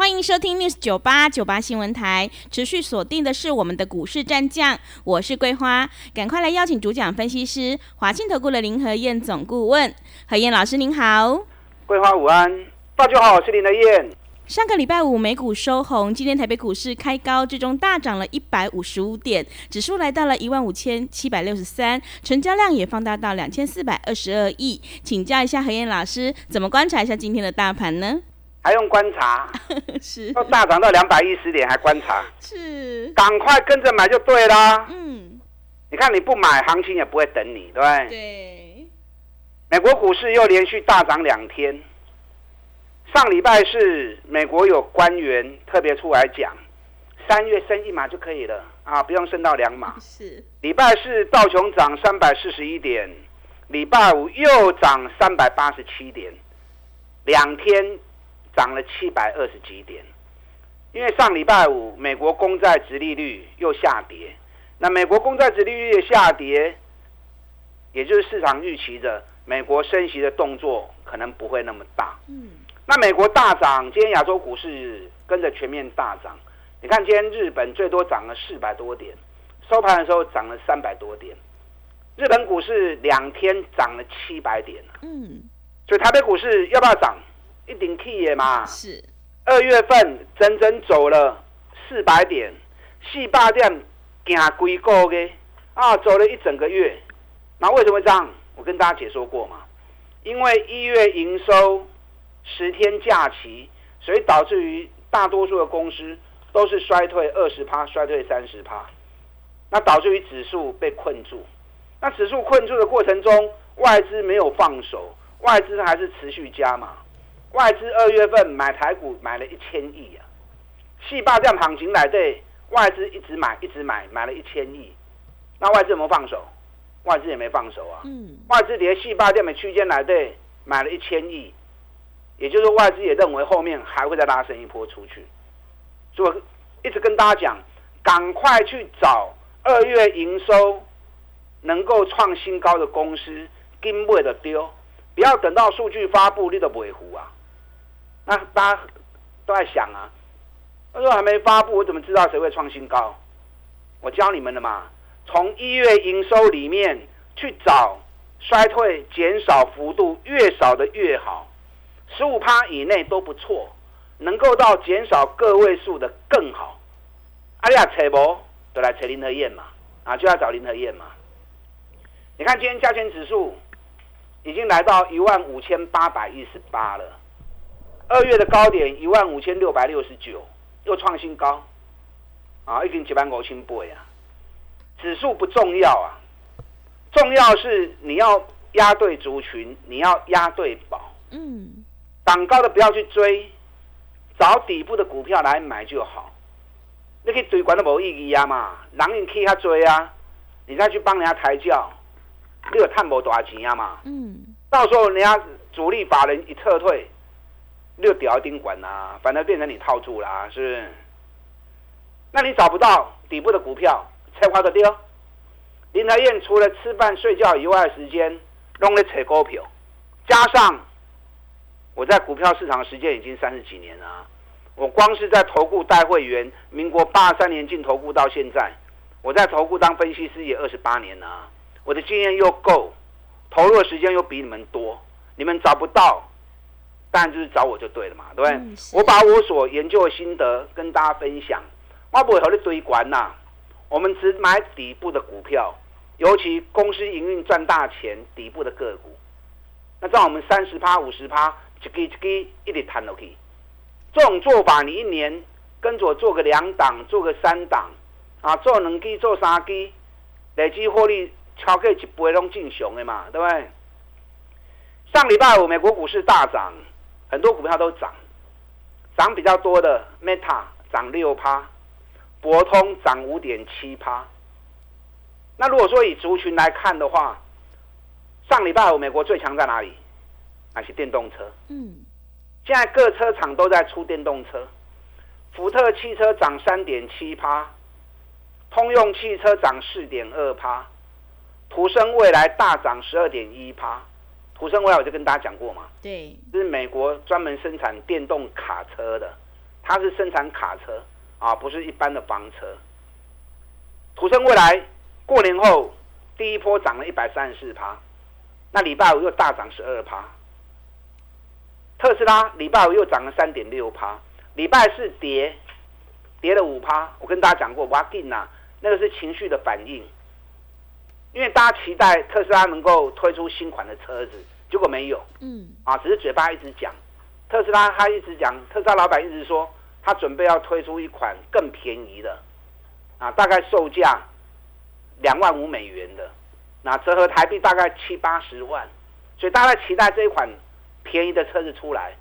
欢迎收听 News 九八九八新闻台，持续锁定的是我们的股市战将，我是桂花，赶快来邀请主讲分析师华信投顾的林和燕总顾问，何燕老师您好，桂花午安，大家好，我是林和燕。上个礼拜五美股收红，今天台北股市开高，最终大涨了一百五十五点，指数来到了一万五千七百六十三，成交量也放大到两千四百二十二亿，请教一下何燕老师，怎么观察一下今天的大盘呢？还用观察？是，都大涨到两百一十点还观察？是，赶快跟着买就对啦。嗯，你看你不买，行情也不会等你，对不对？对。美国股市又连续大涨两天。上礼拜是美国有官员特别出来讲，三月升一码就可以了啊，不用升到两码。是。礼拜四道琼涨三百四十一点，礼拜五又涨三百八十七点，两天。涨了七百二十几点，因为上礼拜五美国公债殖利率又下跌，那美国公债殖利率下跌，也就是市场预期的美国升息的动作可能不会那么大。嗯，那美国大涨，今天亚洲股市跟着全面大涨。你看今天日本最多涨了四百多点，收盘的时候涨了三百多点，日本股市两天涨了七百点嗯，所以台北股市要不要涨？一定 key 的嘛，是二月份整整走了四百点，四百点行几个月啊，走了一整个月。那为什么这样？我跟大家解说过嘛，因为一月营收十天假期，所以导致于大多数的公司都是衰退二十趴，衰退三十趴，那导致于指数被困住。那指数困住的过程中，外资没有放手，外资还是持续加码。外资二月份买台股买了一千亿啊，细霸这样行情来对，外资一直买一直买，买了一千亿。那外资有没有放手？外资也没放手啊。嗯。外资连细霸这样区间来对，买了一千亿，也就是外资也认为后面还会再拉升一波出去。所以我一直跟大家讲，赶快去找二月营收能够创新高的公司，跟不的丢，不要等到数据发布你都维护啊。那大家都在想啊，他说还没发布，我怎么知道谁会创新高？我教你们的嘛，从一月营收里面去找衰退减少幅度越少的越好，十五趴以内都不错，能够到减少个位数的更好。阿亚扯不都来扯林和燕嘛，啊就要找林和燕嘛。你看今天加权指数已经来到一万五千八百一十八了。二月的高点一万五千六百六十九，又创新高，啊，已经几万五千倍啊！指数不重要啊，重要是你要压对族群，你要压对宝。嗯，涨高的不要去追，找底部的股票来买就好。你去追管都无意义啊嘛，人人去他追啊，你再去帮人家抬轿，你有探无多少钱啊嘛？嗯，到时候人家主力法人一撤退。六屌丁管啦，反而变成你套住啦，是不是？那你找不到底部的股票，才花的丢。林台燕除了吃饭睡觉以外的时间，弄来扯股票，加上我在股票市场的时间已经三十几年了，我光是在投顾带会员，民国八三年进投顾到现在，我在投顾当分析师也二十八年了，我的经验又够，投入的时间又比你们多，你们找不到。当然就是找我就对了嘛，对不对？我把我所研究的心得跟大家分享。我不会和你堆管呐，我们只买底部的股票，尤其公司营运赚大钱底部的个股。那这样我们三十趴、五十趴，一个一个一直谈落去。这种做法，你一年跟着我做个两档，做个三档，啊，做两基、做三基，累计获利超过一倍，拢正常的嘛，对不对？上礼拜五美国股市大涨。很多股票都涨，涨比较多的 Meta 涨六趴，博通涨五点七趴。那如果说以族群来看的话，上礼拜五美国最强在哪里？那是电动车。嗯，现在各车厂都在出电动车，福特汽车涨三点七趴，通用汽车涨四点二趴，途生未来大涨十二点一趴。途生未来我就跟大家讲过嘛，对，这是美国专门生产电动卡车的，它是生产卡车啊，不是一般的房车。土生未来过年后第一波涨了一百三十四趴，那礼拜五又大涨十二趴。特斯拉礼拜五又涨了三点六趴，礼拜四跌跌了五趴。我跟大家讲过，哇劲呐，那个是情绪的反应。因为大家期待特斯拉能够推出新款的车子，结果没有。嗯，啊，只是嘴巴一直讲。特斯拉他一直讲，特斯拉老板一直说，他准备要推出一款更便宜的，啊，大概售价两万五美元的，那折合台币大概七八十万，所以大家期待这一款便宜的车子出来。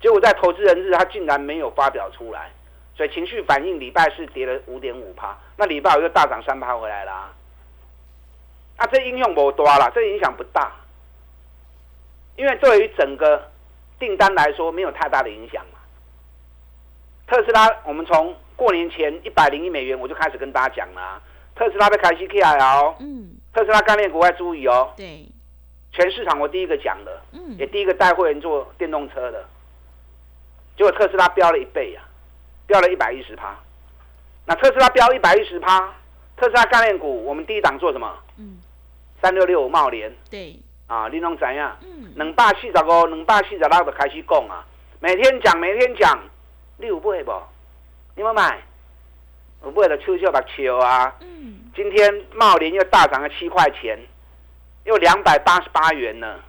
结果在投资人日，他竟然没有发表出来，所以情绪反应，礼拜四跌了五点五趴，那礼拜五又大涨三趴回来啦。啊，这应用不多了，这影响不大，因为对于整个订单来说没有太大的影响嘛。特斯拉，我们从过年前一百零一美元我就开始跟大家讲了，特斯拉被开西 K 来哦，嗯，特斯拉概念股要注意哦，对，全市场我第一个讲的，嗯，也第一个带会员做电动车的，结果特斯拉飙了一倍啊，飙了一百一十趴，那特斯拉飙一百一十趴，特斯拉概念股我们第一档做什么？嗯。三六六五茂联，对，啊，你拢知影？嗯，两百四十五、两百四十六就开始讲啊，每天讲，每天讲，你有买不？你有买？有买就笑笑白笑啊。嗯，今天茂联又大涨了七块钱，又两百八十八元呢。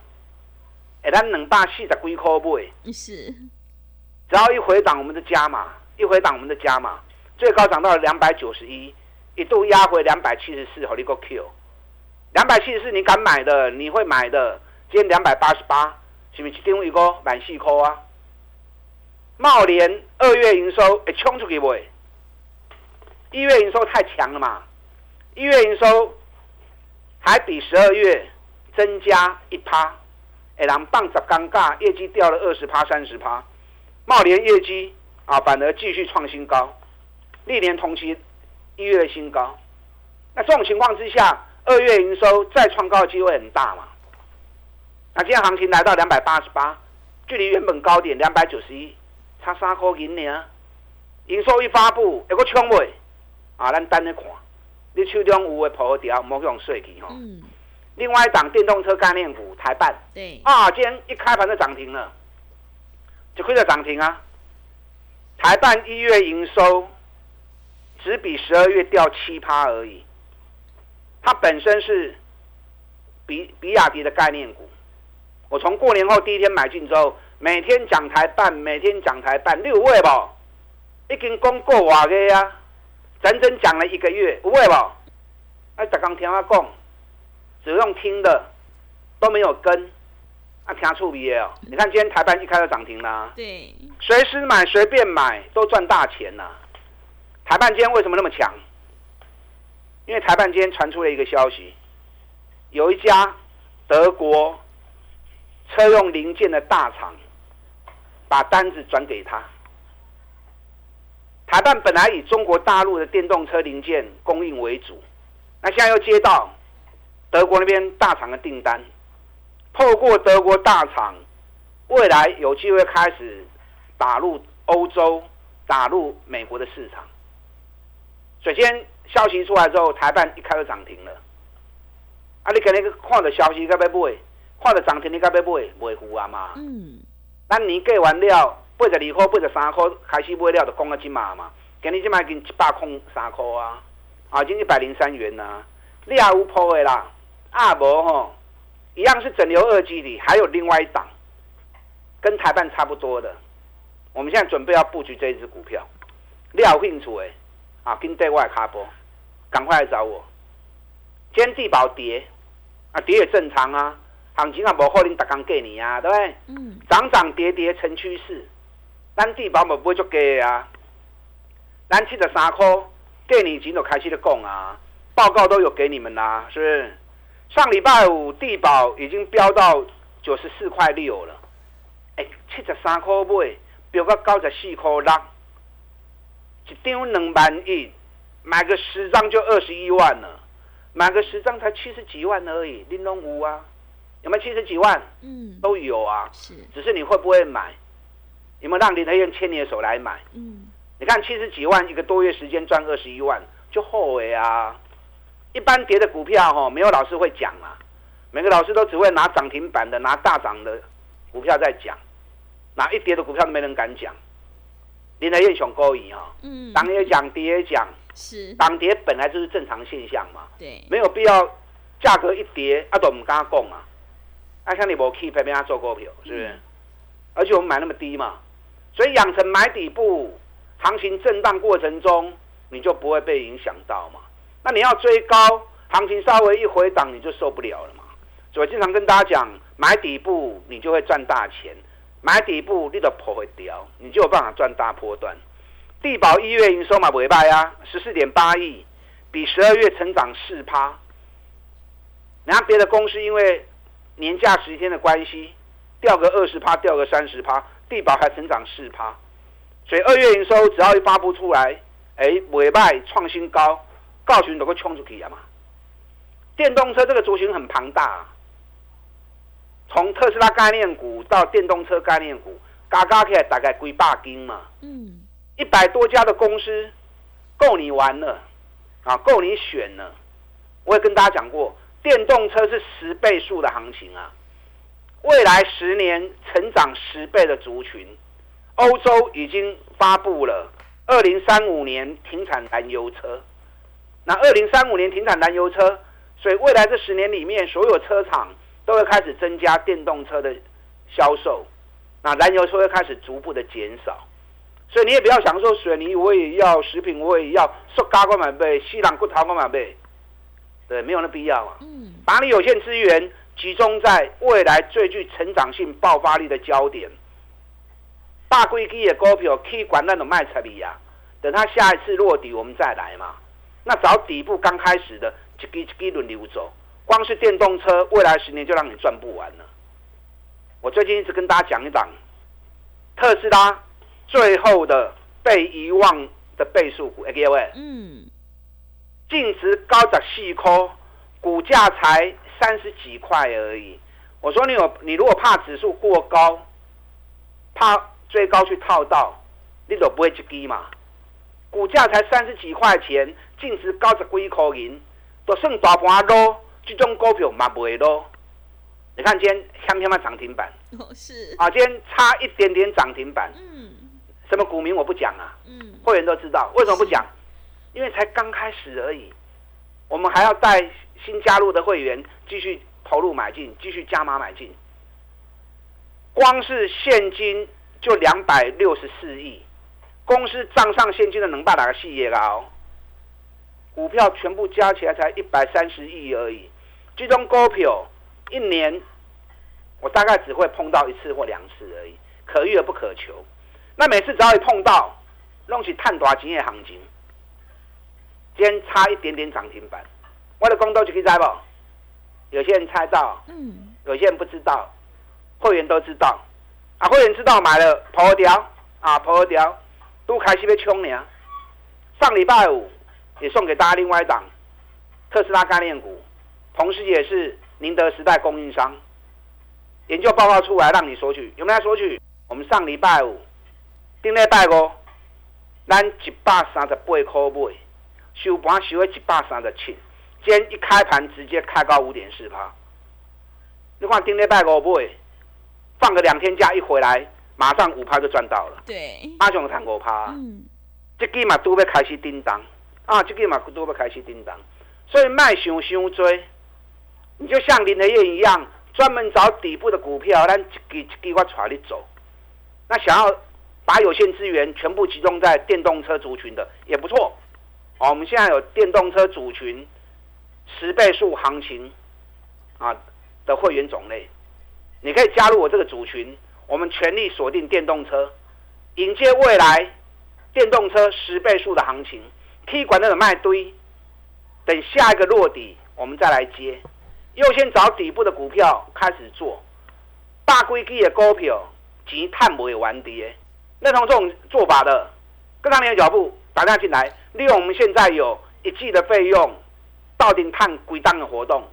哎，咱两百四十几块买，是，只要一回档，我们的加码，一回档，我们的加码，最高涨到了两百九十一，一度压回两百七十四，好你个 Q。两百七十四，你敢买的，你会买的。今天两百八十八，是不是定位一个满细扣啊？茂联二月营收会冲出去不？一月营收太强了嘛？一月营收还比十二月增加一趴，哎，让棒子尴尬，业绩掉了二十趴、三十趴。茂联业绩啊，反而继续创新高，历年同期一月新高。那这种情况之下，二月营收再创高的机会很大嘛？那今天行情来到两百八十八，距离原本高点两百九十一差三块银呢。营收一发布，有个冲位啊，咱等着看。你手中有的破掉，莫用碎去哈。嗯。另外一档电动车概念股台办，对啊，今天一开盘就涨停了，就亏了涨停啊。台办一月营收只比十二月掉七趴而已。它本身是比比亚迪的概念股，我从过年后第一天买进之后，每天讲台办，每天讲台办，六位不？已经讲过话个呀，整整讲了一个月，不会不？哎，才刚听我讲，只用听的都没有跟，啊，听触鼻哦！你看今天台办一开就涨停啦，对，随时买随便买都赚大钱呐！台办今天为什么那么强？因为台办今天传出了一个消息，有一家德国车用零件的大厂把单子转给他。台办本来以中国大陆的电动车零件供应为主，那现在又接到德国那边大厂的订单，透过德国大厂，未来有机会开始打入欧洲、打入美国的市场。首先。消息出来之后，台办一开就涨停了。啊，你肯定看着消息该要买，看着涨停你该要买，买股啊嘛。嗯。咱年过完了，八十二块、八十三块开始买了，就讲个金码嘛。今日即卖已经一百空三块啊，啊，已经一百零三元啦。你也有破的啦，啊无吼，一样是整流二基里，还有另外一档，跟台办差不多的。我们现在准备要布局这一只股票，你有兴趣的啊，跟对外卡波。赶快来找我。今天地保跌，啊跌也正常啊，行情啊无可能逐工给你啊，对不对？嗯。涨涨跌跌成趋势，咱地保嘛不会足低啊。咱七十三块，过年前就开始咧讲啊，报告都有给你们啦，是不是？上礼拜五地保已经飙到九十四块六了，哎，七十三块买，飙到九十四块六，一张两万一，买个十张就二十一万了，买个十张才七十几万而已，玲珑五啊，有没有七十几万？嗯，都有啊，是，只是你会不会买？有没有让林德燕牵你的手来买？嗯，你看七十几万一个多月时间赚二十一万，就后悔啊！一般跌的股票哈，没有老师会讲啊，每个老师都只会拿涨停板的、拿大涨的股票在讲，拿一跌的股票都没人敢讲。林德燕想高一哈，嗯，涨也讲，跌也讲，是，涨跌本来就是正常现象嘛，对，没有必要价格一跌啊都唔敢讲啊，啊像你无 keep 陪他做股票是不是？而且我们买那么低嘛，所以养成买底部，行情震荡过程中你就不会被影响到嘛。那你要追高，行情稍微一回档你就受不了了嘛。所以经常跟大家讲，买底部你就会赚大钱，买底部你的破会掉，你就有办法赚大波段。地保一月营收嘛尾败啊，十四点八亿，比十二月成长四趴。然后别的公司因为年假十天的关系，掉个二十趴，掉个三十趴，地保还成长四趴。所以二月营收只要一发布出来，哎，尾败创新高，告诉你都会冲出去啊嘛。电动车这个族群很庞大、啊，从特斯拉概念股到电动车概念股，加加起来大概几百斤嘛。嗯，一百多家的公司够你玩了啊，够你选了。我也跟大家讲过，电动车是十倍数的行情啊，未来十年成长十倍的族群，欧洲已经发布了二零三五年停产燃油车。那二零三五年停产燃油车，所以未来这十年里面，所有车厂都会开始增加电动车的销售，那燃油车会开始逐步的减少。所以你也不要想说水泥我也要，食品我也要，塑胶我买呗，西兰骨头我买呗，对，没有那必要啊。嗯，把你有限资源集中在未来最具成长性、爆发力的焦点。大规基的股票可以管那种卖出去呀，等它下一次落底，我们再来嘛。那找底部刚开始的一基一基轮流走，光是电动车，未来十年就让你赚不完了。我最近一直跟大家讲一档特斯拉最后的被遗忘的倍数股，各位，嗯，净值高十四颗，股价才三十几块而已。我说你有，你如果怕指数过高，怕追高去套到，你都不会去低嘛。股价才三十几块钱，净值高十几块银，都算大盘咯。这种股票嘛不会咯。你看今天香香的涨停板哦，是，啊，今天差一点点涨停板，嗯，什么股民我不讲啊。嗯，会员都知道，为什么不讲？因为才刚开始而已，我们还要带新加入的会员继续投入买进，继续加码买进。光是现金就两百六十四亿，公司账上现金的能办哪个系业高？股票全部加起来才一百三十亿而已，这种股票一年我大概只会碰到一次或两次而已，可遇而不可求。那每次只要一碰到，弄起探大钱的行情，今天差一点点涨停板，我的公都就可以猜不？有些人猜到，嗯，有些人不知道，会员都知道，啊，会员知道买了跑掉，啊，跑掉，都开始被冲呢。上礼拜五也送给大家另外一档特斯拉概念股，同时也是宁德时代供应商。研究报告出来让你索取，有没有索取？我们上礼拜五。顶礼拜五，咱一百三十八块买，收盘收喺一百三十七，今天一开盘直接开高五点四趴。你看顶礼拜五买，放个两天假一回来，马上五趴就赚到了，对，马上赚五趴。嗯，这支嘛都要开始叮当，啊，这支嘛都要开始叮当，所以卖想想追，你就像林德燕一样，专门找底部的股票，咱一支一支我带你走。那想要把有限资源全部集中在电动车族群的也不错。哦，我们现在有电动车族群十倍数行情啊的会员种类，你可以加入我这个族群，我们全力锁定电动车，迎接未来电动车十倍数的行情。K 管那个卖堆，等下一个落底，我们再来接。优先找底部的股票开始做，大规矩的股票，钱探不完跌。认同这种做法的，跟上你的脚步，打电话进来，利用我们现在有一季的费用，到顶探鬼档的活动，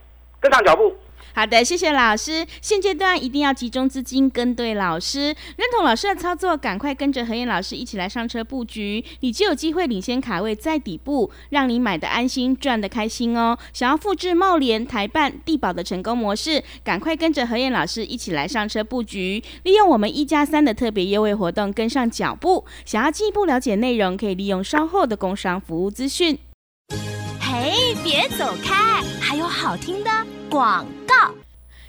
跟上脚步。好的，谢谢老师。现阶段一定要集中资金跟对老师，认同老师的操作，赶快跟着何燕老师一起来上车布局，你就有机会领先卡位在底部，让你买的安心，赚的开心哦。想要复制茂联、台办、地保的成功模式，赶快跟着何燕老师一起来上车布局，利用我们一加三的特别优惠活动跟上脚步。想要进一步了解内容，可以利用稍后的工商服务资讯。嘿，别走开，还有好听的广告。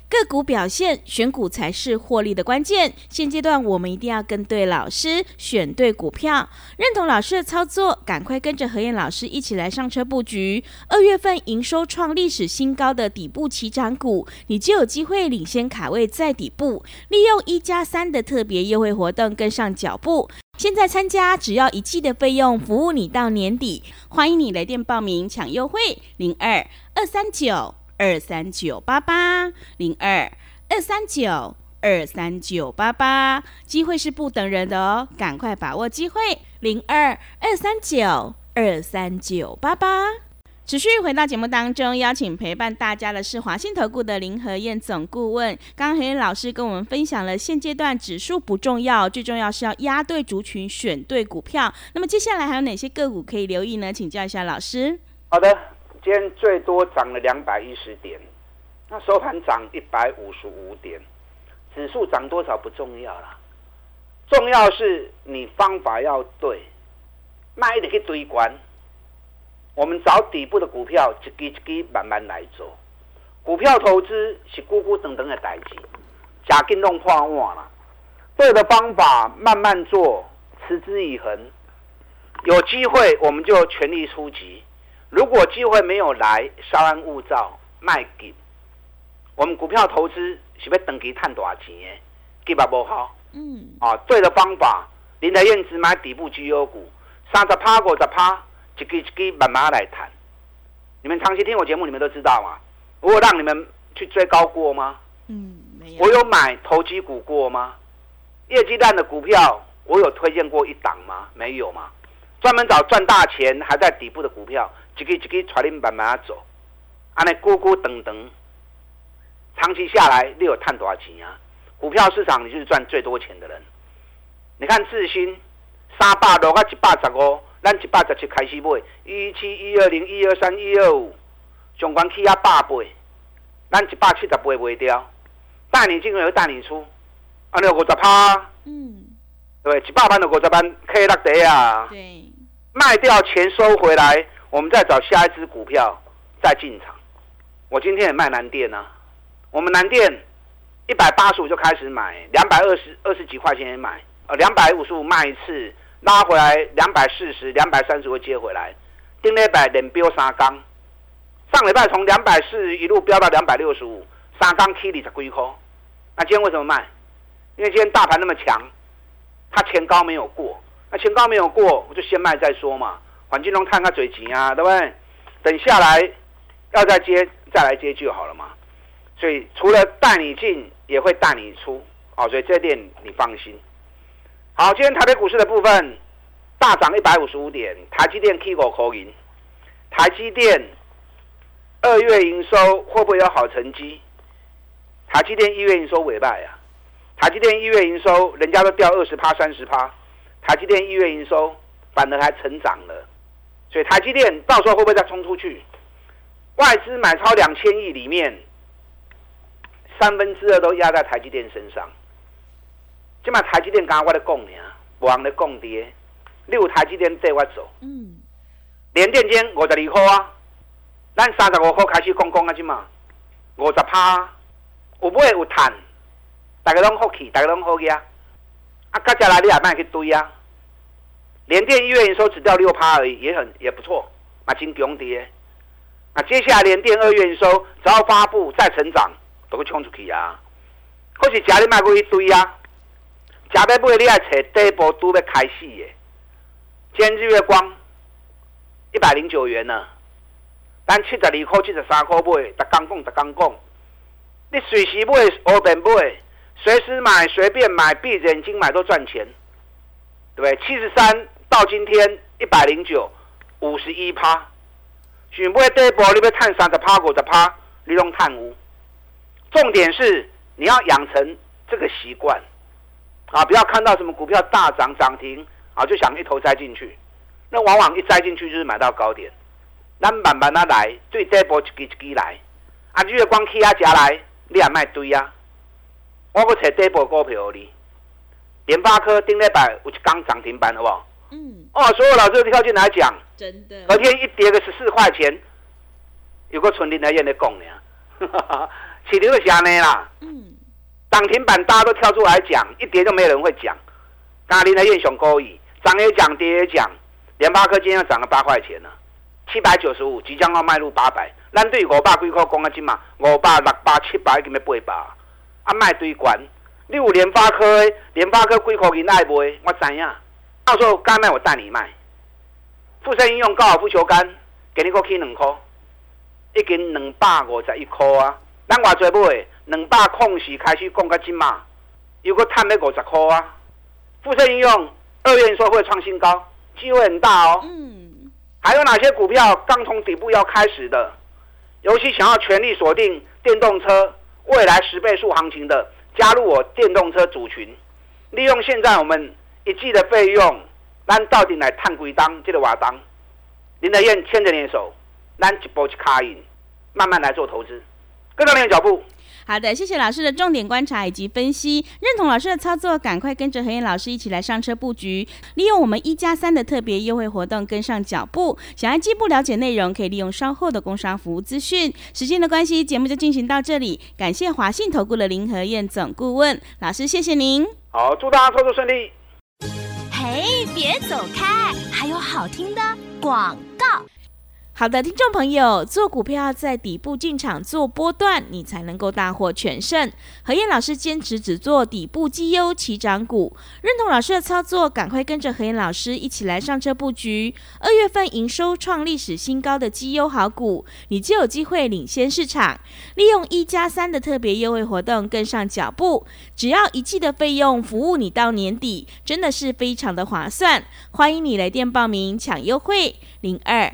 个股表现，选股才是获利的关键。现阶段我们一定要跟对老师，选对股票，认同老师的操作，赶快跟着何燕老师一起来上车布局。二月份营收创历史新高的底部起涨股，你就有机会领先卡位在底部，利用一加三的特别优惠活动跟上脚步。现在参加只要一季的费用，服务你到年底。欢迎你来电报名抢优惠，零二二三九。二三九八八零二二三九二三九八八，机会是不等人的哦，赶快把握机会，零二二三九二三九八八。持续回到节目当中，邀请陪伴大家的是华信投顾的林和燕总顾问。刚刚何燕老师跟我们分享了，现阶段指数不重要，最重要是要压对族群，选对股票。那么接下来还有哪些个股可以留意呢？请教一下老师。好的。今天最多涨了两百一十点，那收盘涨一百五十五点，指数涨多少不重要啦，重要是你方法要对，卖一点去堆关。我们找底部的股票，一支一支慢慢来做。股票投资是咕咕等等的代志，假跟弄破碗了。对的方法慢慢做，持之以恒，有机会我们就全力出击。如果机会没有来，稍安勿躁，卖给我们股票投资是要等期探多少钱？给吧不好。嗯。啊，对的方法，林台燕只买底部绩优股，三十趴五十趴，一支一支慢慢来谈。你们长期听我节目，你们都知道嘛。我有让你们去追高过吗？嗯，没有。我有买投机股过吗？业绩烂的股票，我有推荐过一档吗？没有吗？专门找赚大钱还在底部的股票。一个一个带恁慢慢走，安尼孤孤等等，长期下来你有赚多少钱啊？股票市场你就是赚最多钱的人。你看智新三百六到一百十五，咱一百十七开始买，一七一二零一二三一二五，上关起啊百倍，咱一百七十八卖掉，带你进又带你出，安尼五十趴，嗯，对，一百万的五十万 K 六地啊，对，卖掉钱收回来。我们再找下一支股票再进场。我今天也卖南电啊，我们南电一百八十五就开始买，两百二十二十几块钱也买，呃，两百五十五卖一次，拉回来两百四十、两百三十会接回来。丁礼拜连飙三缸，上礼拜从两百四一路飙到两百六十五，三缸 K 里才归空。那今天为什么卖？因为今天大盘那么强，它前高没有过，那前高没有过，我就先卖再说嘛。环境中看看嘴急啊，对不对？等下来要再接，再来接就好了嘛。所以除了带你进，也会带你出，哦，所以这点你放心。好，今天台北股市的部分大涨一百五十五点，台积电 K 股口赢。台积电二月营收会不会有好成绩？台积电一月营收尾败啊，台积电一月营收人家都掉二十趴、三十趴，台积电一月营收反而还成长了。所以台积电到时候会不会再冲出去？外资买超两千亿里面，三分之二都压在台积电身上。今嘛台积电刚刚我的供呀，往的供跌，六台积电对我走。嗯。连电间五十二块啊，咱三十五块开始讲讲啊，今嘛五十趴，有买有赚，大家拢好气，大家拢好呀。啊，啊接下来你也卖去堆啊。联电一月营收只掉六趴而已，也很也不错，那金强跌。那接下来联电二月营收只要发布再成长，都会冲出去啊。或是家里卖过一堆啊，家里买你爱找底部都要开始耶。今日月光一百零九元呢，咱七十二块、七十三块买，逐刚讲、逐刚讲，你随时买、随便买，随时买、随便买，闭着眼睛买都赚钱，对不对？七十三到今天一百零九，五十一趴。选买第一波，你要探三十趴、五十趴，你拢探五。重点是你要养成这个习惯啊！不要看到什么股票大涨涨停啊，就想一头栽进去。那往往一栽进去就是买到高点。咱慢慢啊来，对这波一支一支来。啊，月光起啊加来，你也卖堆啊。我要找第一波股票你。联发科顶礼拜有一刚涨停板，好不好？嗯。哦，所有老师都跳进来讲，真的。昨天一跌个十四块钱，有个纯林来燕的讲呢。起流的下呢啦。嗯。涨停板大家都跳出来讲，一跌就没有人会讲。刚林来燕熊高义，涨也讲，跌也讲。联发科今天要涨了八块钱了。七百九十五，即将要迈入八百。咱对五百几块讲啊，金嘛，五百、六百、七百，已经要八百。啊，卖对关。你有联发科，联发科几块钱爱卖？我知影。到时候该卖我带你卖。富盛应用高尔夫球杆，给你个起两块，一斤两百五十一块啊。咱偌济买？两百空时开始讲到金嘛，有个探要五十块啊。富盛应用二月说会创新高，机会很大哦。嗯。还有哪些股票刚从底部要开始的？尤其想要全力锁定电动车未来十倍数行情的，加入我电动车组群，利用现在我们一季的费用，咱到底来探几档这个瓦当？林德燕牵着你的手，咱一步一卡印，慢慢来做投资，跟上你的脚步。好的，谢谢老师的重点观察以及分析，认同老师的操作，赶快跟着何燕老师一起来上车布局，利用我们一加三的特别优惠活动跟上脚步。想要进一步了解内容，可以利用稍后的工商服务资讯。时间的关系，节目就进行到这里，感谢华信投顾的林和燕总顾问老师，谢谢您。好，祝大家操作顺利。哎，别走开，还有好听的广告。好的，听众朋友，做股票要在底部进场做波段，你才能够大获全胜。何燕老师坚持只做底部绩优起涨股，认同老师的操作，赶快跟着何燕老师一起来上车布局。二月份营收创历史新高的绩优好股，你就有机会领先市场。利用一加三的特别优惠活动，跟上脚步，只要一季的费用，服务你到年底，真的是非常的划算。欢迎你来电报名抢优惠，零二。